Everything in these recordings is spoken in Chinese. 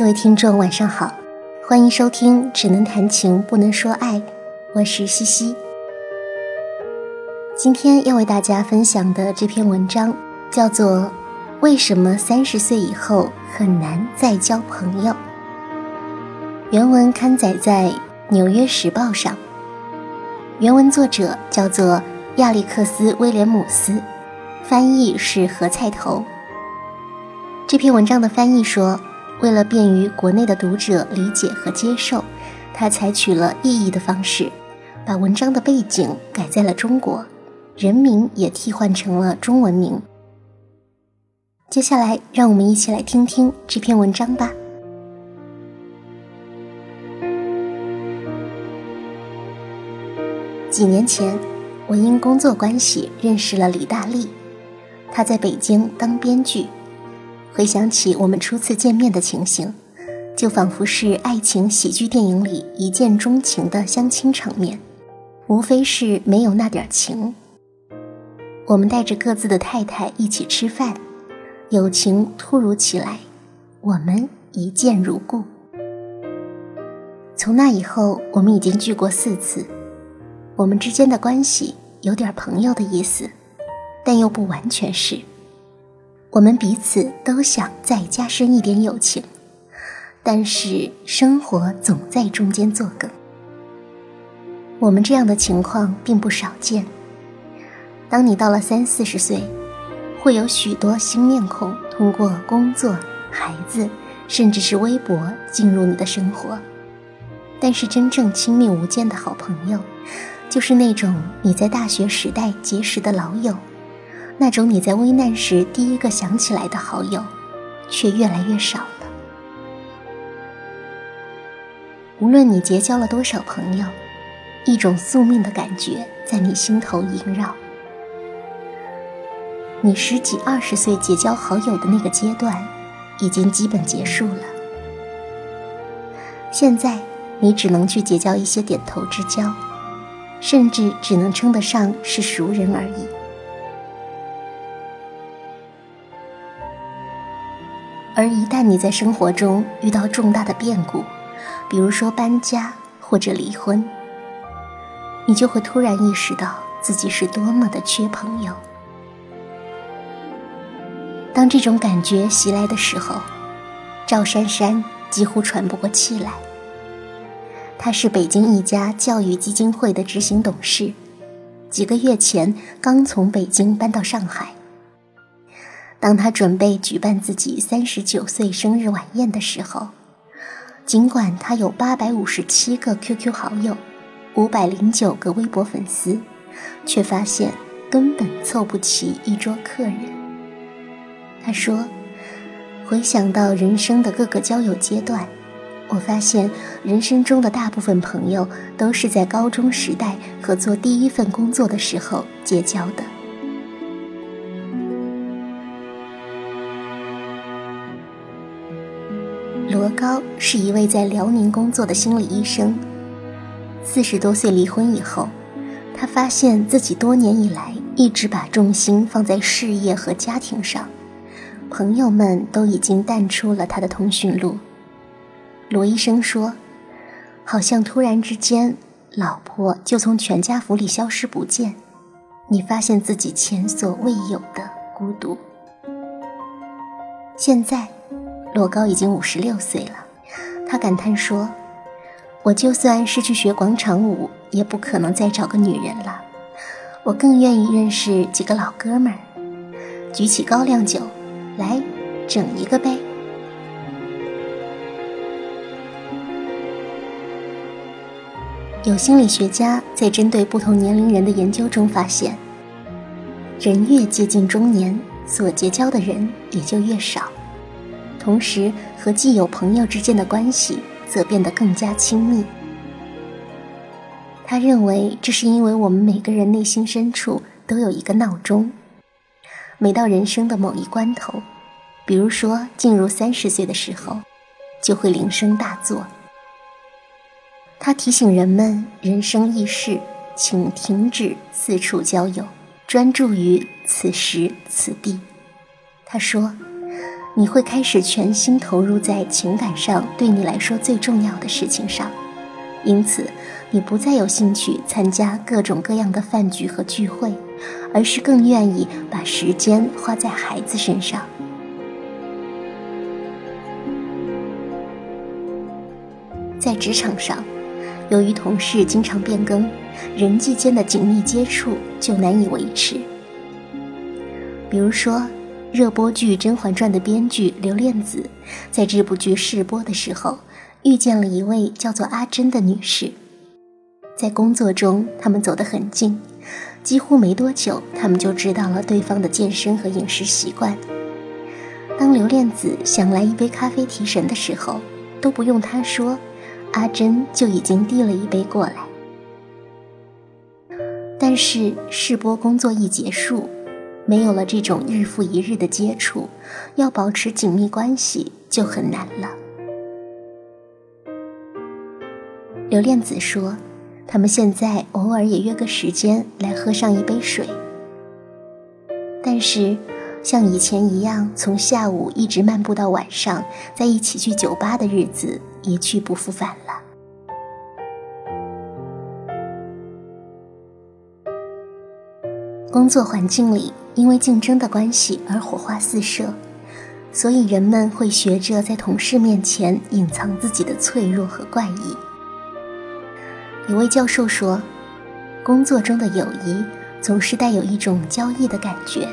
各位听众，晚上好，欢迎收听《只能谈情不能说爱》，我是西西。今天要为大家分享的这篇文章叫做《为什么三十岁以后很难再交朋友》。原文刊载在《纽约时报》上，原文作者叫做亚历克斯·威廉姆斯，翻译是何菜头。这篇文章的翻译说。为了便于国内的读者理解和接受，他采取了意译的方式，把文章的背景改在了中国，人名也替换成了中文名。接下来，让我们一起来听听这篇文章吧。几年前，我因工作关系认识了李大利，他在北京当编剧。回想起我们初次见面的情形，就仿佛是爱情喜剧电影里一见钟情的相亲场面，无非是没有那点情。我们带着各自的太太一起吃饭，友情突如其来，我们一见如故。从那以后，我们已经聚过四次，我们之间的关系有点朋友的意思，但又不完全是。我们彼此都想再加深一点友情，但是生活总在中间作梗。我们这样的情况并不少见。当你到了三四十岁，会有许多新面孔通过工作、孩子，甚至是微博进入你的生活。但是真正亲密无间的好朋友，就是那种你在大学时代结识的老友。那种你在危难时第一个想起来的好友，却越来越少了。无论你结交了多少朋友，一种宿命的感觉在你心头萦绕。你十几二十岁结交好友的那个阶段，已经基本结束了。现在，你只能去结交一些点头之交，甚至只能称得上是熟人而已。而一旦你在生活中遇到重大的变故，比如说搬家或者离婚，你就会突然意识到自己是多么的缺朋友。当这种感觉袭来的时候，赵珊珊几乎喘不过气来。她是北京一家教育基金会的执行董事，几个月前刚从北京搬到上海。当他准备举办自己三十九岁生日晚宴的时候，尽管他有八百五十七个 QQ 好友，五百零九个微博粉丝，却发现根本凑不齐一桌客人。他说：“回想到人生的各个交友阶段，我发现人生中的大部分朋友都是在高中时代和做第一份工作的时候结交的。”高是一位在辽宁工作的心理医生。四十多岁离婚以后，他发现自己多年以来一直把重心放在事业和家庭上，朋友们都已经淡出了他的通讯录。罗医生说：“好像突然之间，老婆就从全家福里消失不见，你发现自己前所未有的孤独。”现在。罗高已经五十六岁了，他感叹说：“我就算是去学广场舞，也不可能再找个女人了。我更愿意认识几个老哥们儿，举起高粱酒，来，整一个呗。”有心理学家在针对不同年龄人的研究中发现，人越接近中年，所结交的人也就越少。同时，和既有朋友之间的关系则变得更加亲密。他认为，这是因为我们每个人内心深处都有一个闹钟，每到人生的某一关头，比如说进入三十岁的时候，就会铃声大作。他提醒人们，人生易逝，请停止四处交友，专注于此时此地。他说。你会开始全心投入在情感上对你来说最重要的事情上，因此你不再有兴趣参加各种各样的饭局和聚会，而是更愿意把时间花在孩子身上。在职场上，由于同事经常变更，人际间的紧密接触就难以维持。比如说，热播剧《甄嬛传》的编剧刘恋子，在这部剧试播的时候，遇见了一位叫做阿珍的女士。在工作中，他们走得很近，几乎没多久，他们就知道了对方的健身和饮食习惯。当刘恋子想来一杯咖啡提神的时候，都不用他说。阿珍就已经递了一杯过来，但是试播工作一结束，没有了这种日复一日的接触，要保持紧密关系就很难了。刘恋子说，他们现在偶尔也约个时间来喝上一杯水，但是像以前一样从下午一直漫步到晚上，在一起去酒吧的日子。一去不复返了。工作环境里，因为竞争的关系而火花四射，所以人们会学着在同事面前隐藏自己的脆弱和怪异。有位教授说，工作中的友谊总是带有一种交易的感觉，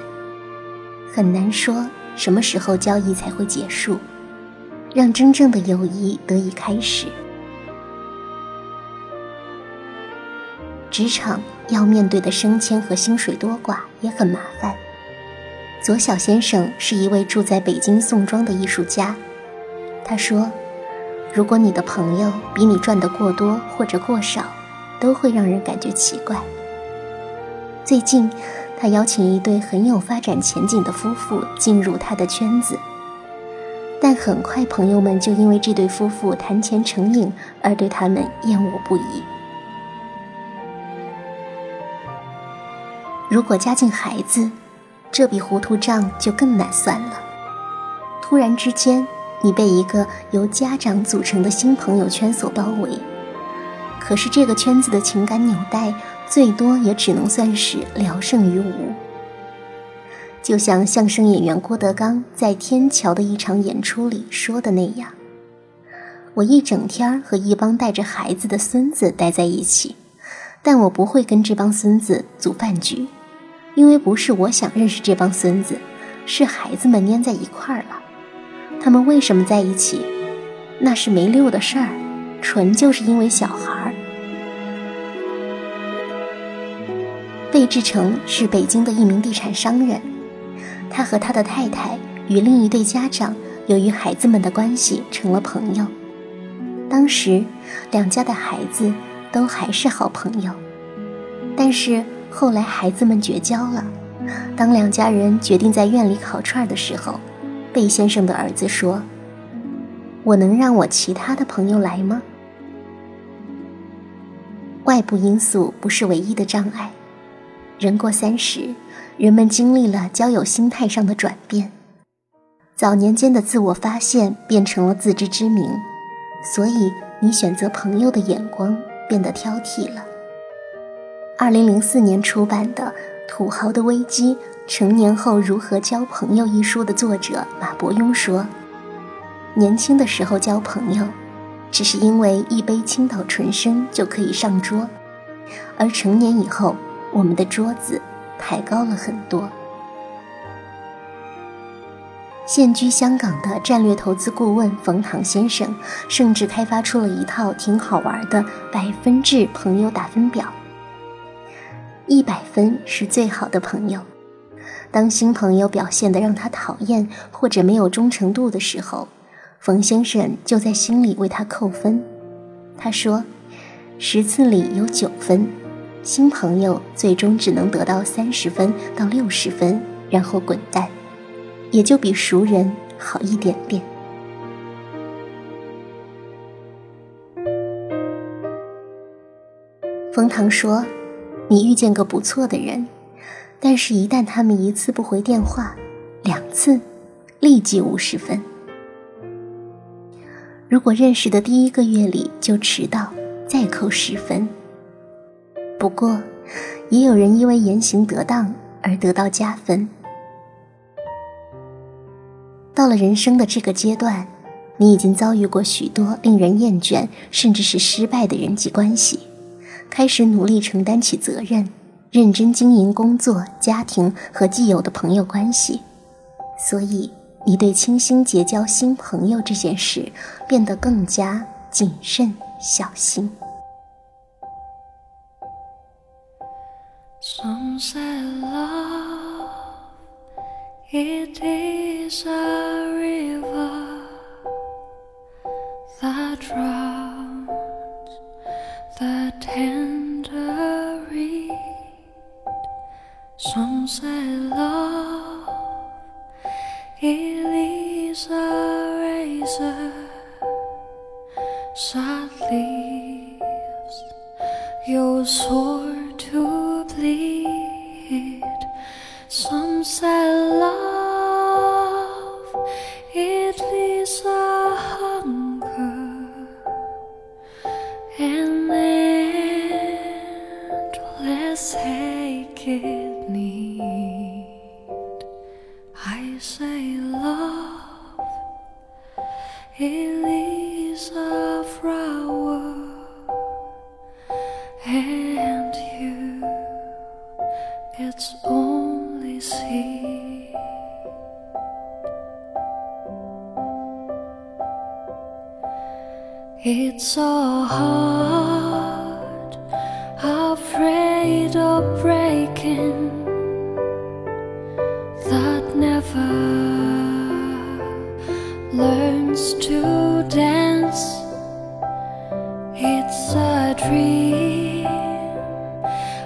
很难说什么时候交易才会结束。让真正的友谊得以开始。职场要面对的升迁和薪水多寡也很麻烦。左小先生是一位住在北京宋庄的艺术家，他说：“如果你的朋友比你赚得过多或者过少，都会让人感觉奇怪。”最近，他邀请一对很有发展前景的夫妇进入他的圈子。但很快，朋友们就因为这对夫妇谈钱成瘾而对他们厌恶不已。如果加进孩子，这笔糊涂账就更难算了。突然之间，你被一个由家长组成的新朋友圈所包围，可是这个圈子的情感纽带，最多也只能算是聊胜于无。就像相声演员郭德纲在天桥的一场演出里说的那样：“我一整天和一帮带着孩子的孙子待在一起，但我不会跟这帮孙子组饭局，因为不是我想认识这帮孙子，是孩子们粘在一块儿了。他们为什么在一起？那是没溜的事儿，纯就是因为小孩儿。”贝志成是北京的一名地产商人。他和他的太太与另一对家长由于孩子们的关系成了朋友。当时，两家的孩子都还是好朋友。但是后来孩子们绝交了。当两家人决定在院里烤串的时候，贝先生的儿子说：“我能让我其他的朋友来吗？”外部因素不是唯一的障碍。人过三十。人们经历了交友心态上的转变，早年间的自我发现变成了自知之明，所以你选择朋友的眼光变得挑剔了。二零零四年出版的《土豪的危机：成年后如何交朋友》一书的作者马伯庸说：“年轻的时候交朋友，只是因为一杯青岛纯生就可以上桌，而成年以后，我们的桌子。”抬高了很多。现居香港的战略投资顾问冯唐先生，甚至开发出了一套挺好玩的百分制朋友打分表。一百分是最好的朋友，当新朋友表现的让他讨厌或者没有忠诚度的时候，冯先生就在心里为他扣分。他说：“十次里有九分。”新朋友最终只能得到三十分到六十分，然后滚蛋，也就比熟人好一点点。冯唐说：“你遇见个不错的人，但是一旦他们一次不回电话，两次，立即五十分。如果认识的第一个月里就迟到，再扣十分。不过，也有人因为言行得当而得到加分。到了人生的这个阶段，你已经遭遇过许多令人厌倦甚至是失败的人际关系，开始努力承担起责任，认真经营工作、家庭和既有的朋友关系，所以你对倾心结交新朋友这件事变得更加谨慎小心。Some say love, it is a river that love, it leaves a hunger and endless ache it need. I say love, it leaves a flower. And you it's only seed. It's so hard, afraid of breaking, that never learns to dance. It's a dream,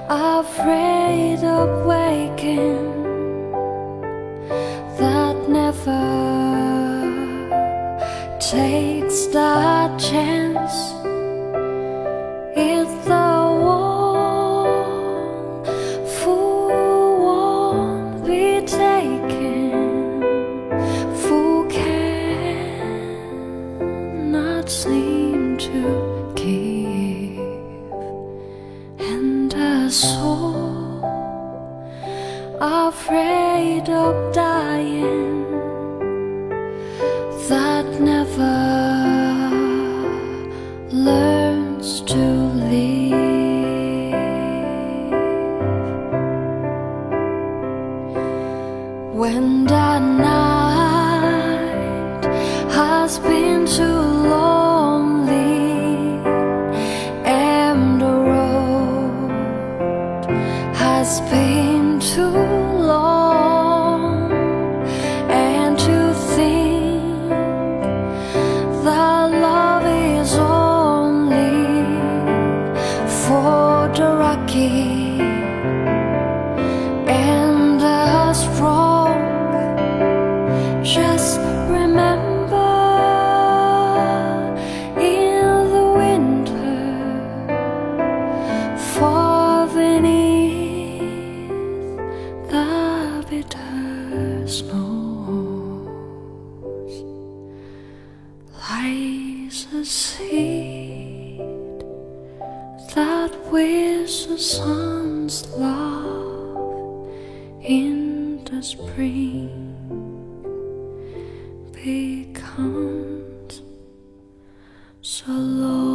afraid of waking, to give, and a soul afraid of dying that never learns to live. When the night has been too in the spring becomes so long.